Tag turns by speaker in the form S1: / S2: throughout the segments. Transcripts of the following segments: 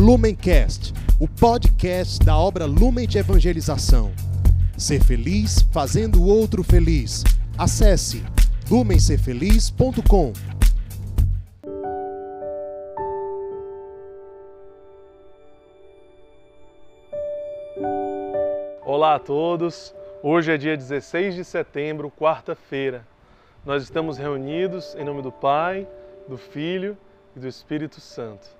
S1: Lumencast, o podcast da obra Lumen de Evangelização. Ser feliz fazendo o outro feliz. Acesse lumencerfeliz.com.
S2: Olá a todos. Hoje é dia 16 de setembro, quarta-feira. Nós estamos reunidos em nome do Pai, do Filho e do Espírito Santo.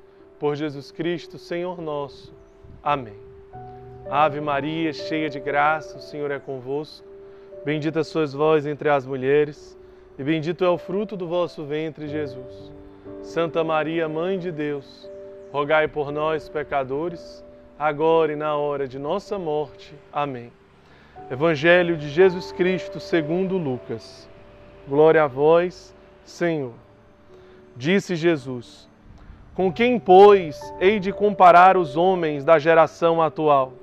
S2: Por Jesus Cristo, Senhor nosso. Amém. Ave Maria, cheia de graça, o Senhor é convosco. Bendita sois vós entre as mulheres, e bendito é o fruto do vosso ventre, Jesus. Santa Maria, Mãe de Deus, rogai por nós, pecadores, agora e na hora de nossa morte. Amém. Evangelho de Jesus Cristo segundo Lucas. Glória a vós, Senhor. Disse Jesus: Com quem, pois, hei de comparar os homens da geração atual?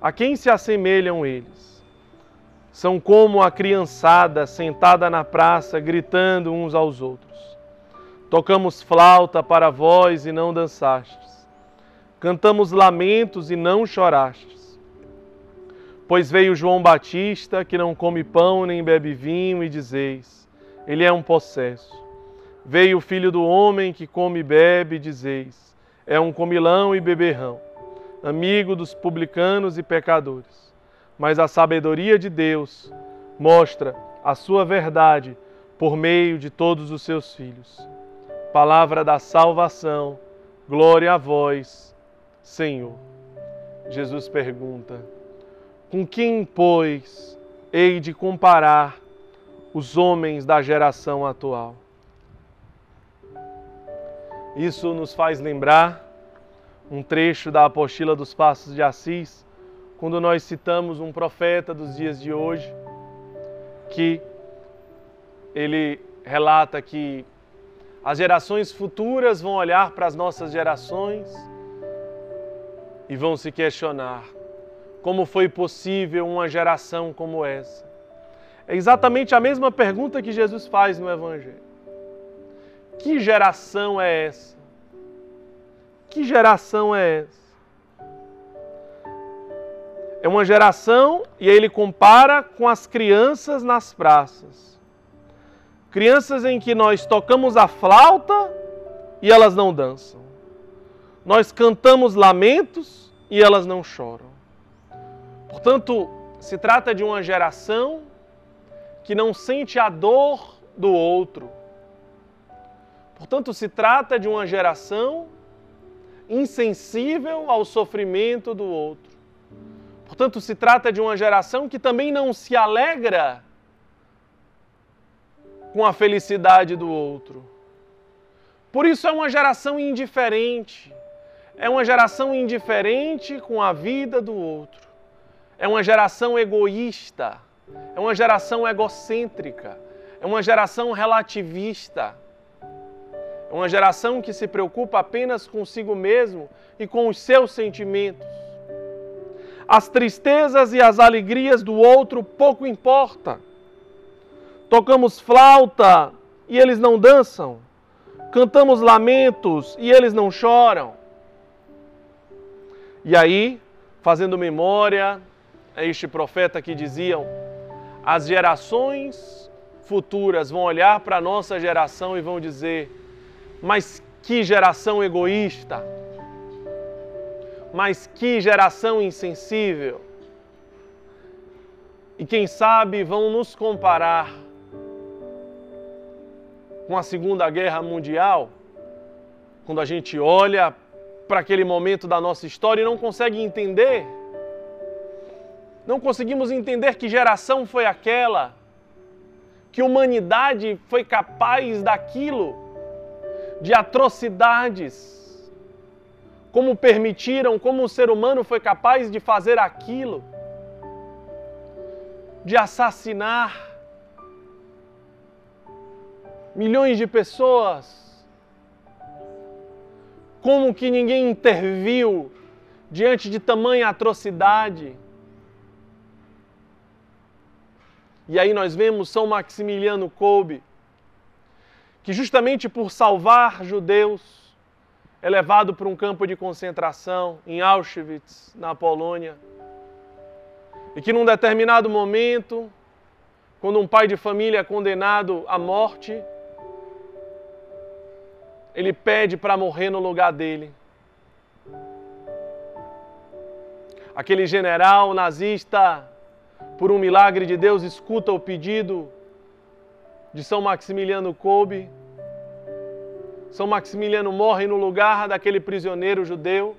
S2: A quem se assemelham eles? São como a criançada sentada na praça, gritando uns aos outros. Tocamos flauta para vós e não dançastes. Cantamos lamentos e não chorastes. Pois veio João Batista, que não come pão nem bebe vinho, e dizeis: Ele é um possesso. Veio o filho do homem que come e bebe, dizeis: É um comilão e beberrão, amigo dos publicanos e pecadores. Mas a sabedoria de Deus mostra a sua verdade por meio de todos os seus filhos. Palavra da salvação, glória a vós, Senhor. Jesus pergunta: Com quem, pois, hei de comparar os homens da geração atual? Isso nos faz lembrar um trecho da apostila dos Passos de Assis, quando nós citamos um profeta dos dias de hoje, que ele relata que as gerações futuras vão olhar para as nossas gerações e vão se questionar como foi possível uma geração como essa. É exatamente a mesma pergunta que Jesus faz no Evangelho. Que geração é essa? Que geração é essa? É uma geração, e ele compara com as crianças nas praças. Crianças em que nós tocamos a flauta e elas não dançam. Nós cantamos lamentos e elas não choram. Portanto, se trata de uma geração que não sente a dor do outro Portanto, se trata de uma geração insensível ao sofrimento do outro. Portanto, se trata de uma geração que também não se alegra com a felicidade do outro. Por isso é uma geração indiferente. É uma geração indiferente com a vida do outro. É uma geração egoísta. É uma geração egocêntrica. É uma geração relativista uma geração que se preocupa apenas consigo mesmo e com os seus sentimentos. As tristezas e as alegrias do outro pouco importa. Tocamos flauta e eles não dançam. Cantamos lamentos e eles não choram. E aí, fazendo memória a este profeta que diziam: as gerações futuras vão olhar para a nossa geração e vão dizer: mas que geração egoísta! Mas que geração insensível! E quem sabe vão nos comparar com a Segunda Guerra Mundial, quando a gente olha para aquele momento da nossa história e não consegue entender. Não conseguimos entender que geração foi aquela, que humanidade foi capaz daquilo de atrocidades como permitiram, como o ser humano foi capaz de fazer aquilo, de assassinar milhões de pessoas. Como que ninguém interviu diante de tamanha atrocidade? E aí nós vemos São Maximiliano Kolbe, que justamente por salvar judeus, é levado para um campo de concentração em Auschwitz, na Polônia. E que num determinado momento, quando um pai de família é condenado à morte, ele pede para morrer no lugar dele. Aquele general nazista por um milagre de Deus, escuta o pedido de São Maximiliano Kolbe. São Maximiliano morre no lugar daquele prisioneiro judeu.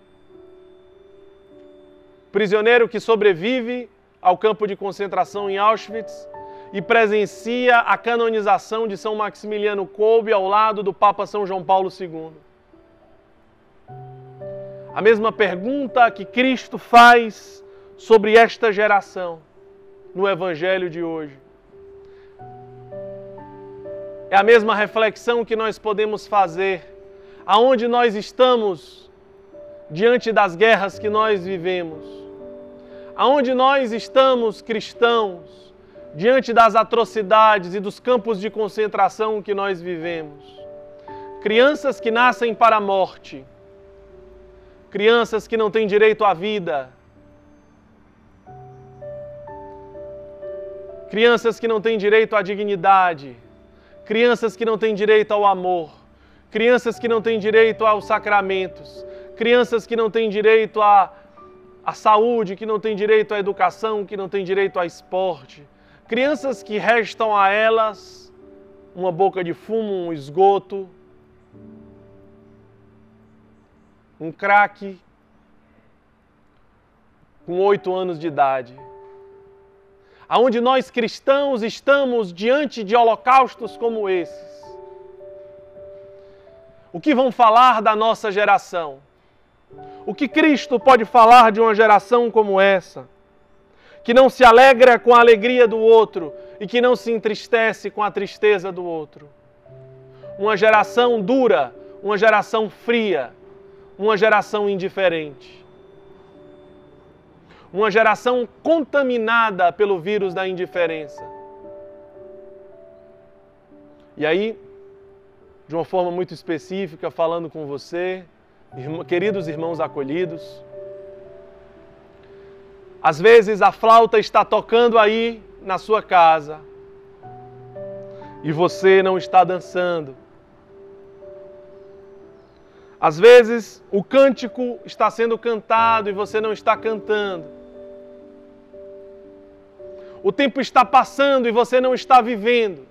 S2: Prisioneiro que sobrevive ao campo de concentração em Auschwitz e presencia a canonização de São Maximiliano Kolbe ao lado do Papa São João Paulo II. A mesma pergunta que Cristo faz sobre esta geração no Evangelho de hoje. É a mesma reflexão que nós podemos fazer aonde nós estamos diante das guerras que nós vivemos. Aonde nós estamos cristãos diante das atrocidades e dos campos de concentração que nós vivemos. Crianças que nascem para a morte. Crianças que não têm direito à vida, crianças que não têm direito à dignidade, crianças que não têm direito ao amor, crianças que não têm direito aos sacramentos, crianças que não têm direito à, à saúde, que não têm direito à educação, que não têm direito a esporte, crianças que restam a elas uma boca de fumo, um esgoto, um crack com oito anos de idade aonde nós cristãos estamos diante de holocaustos como esses. O que vão falar da nossa geração? O que Cristo pode falar de uma geração como essa? Que não se alegra com a alegria do outro e que não se entristece com a tristeza do outro. Uma geração dura, uma geração fria, uma geração indiferente uma geração contaminada pelo vírus da indiferença. E aí, de uma forma muito específica, falando com você, queridos irmãos acolhidos, às vezes a flauta está tocando aí na sua casa e você não está dançando. Às vezes o cântico está sendo cantado e você não está cantando. O tempo está passando e você não está vivendo.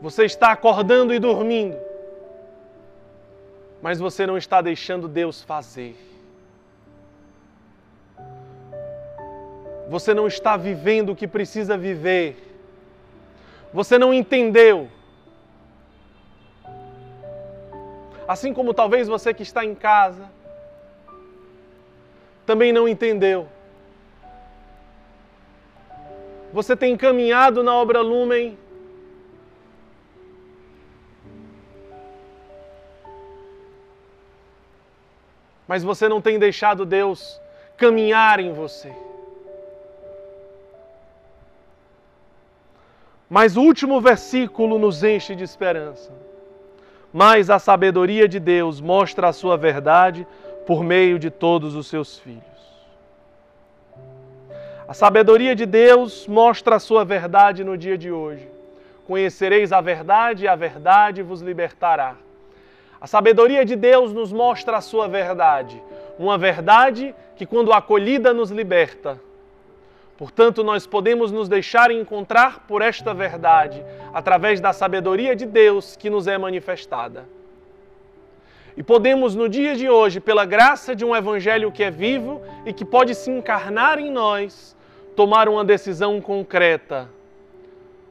S2: Você está acordando e dormindo. Mas você não está deixando Deus fazer. Você não está vivendo o que precisa viver. Você não entendeu. Assim como talvez você que está em casa também não entendeu. Você tem caminhado na obra Lumen? Mas você não tem deixado Deus caminhar em você. Mas o último versículo nos enche de esperança. Mas a sabedoria de Deus mostra a sua verdade por meio de todos os seus filhos. A sabedoria de Deus mostra a sua verdade no dia de hoje. Conhecereis a verdade e a verdade vos libertará. A sabedoria de Deus nos mostra a sua verdade, uma verdade que, quando acolhida, nos liberta. Portanto, nós podemos nos deixar encontrar por esta verdade através da sabedoria de Deus que nos é manifestada. E podemos, no dia de hoje, pela graça de um Evangelho que é vivo e que pode se encarnar em nós, tomar uma decisão concreta,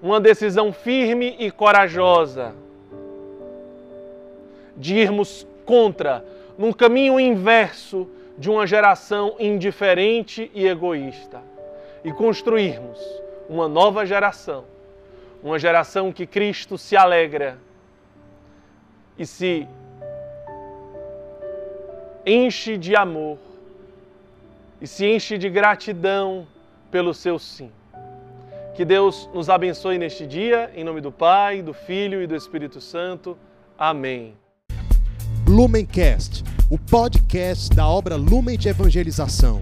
S2: uma decisão firme e corajosa de irmos contra num caminho inverso de uma geração indiferente e egoísta e construirmos uma nova geração, uma geração que Cristo se alegra e se enche de amor e se enche de gratidão pelo seu sim. Que Deus nos abençoe neste dia, em nome do Pai, do Filho e do Espírito Santo. Amém.
S1: Lumencast, o podcast da obra Lumen de Evangelização.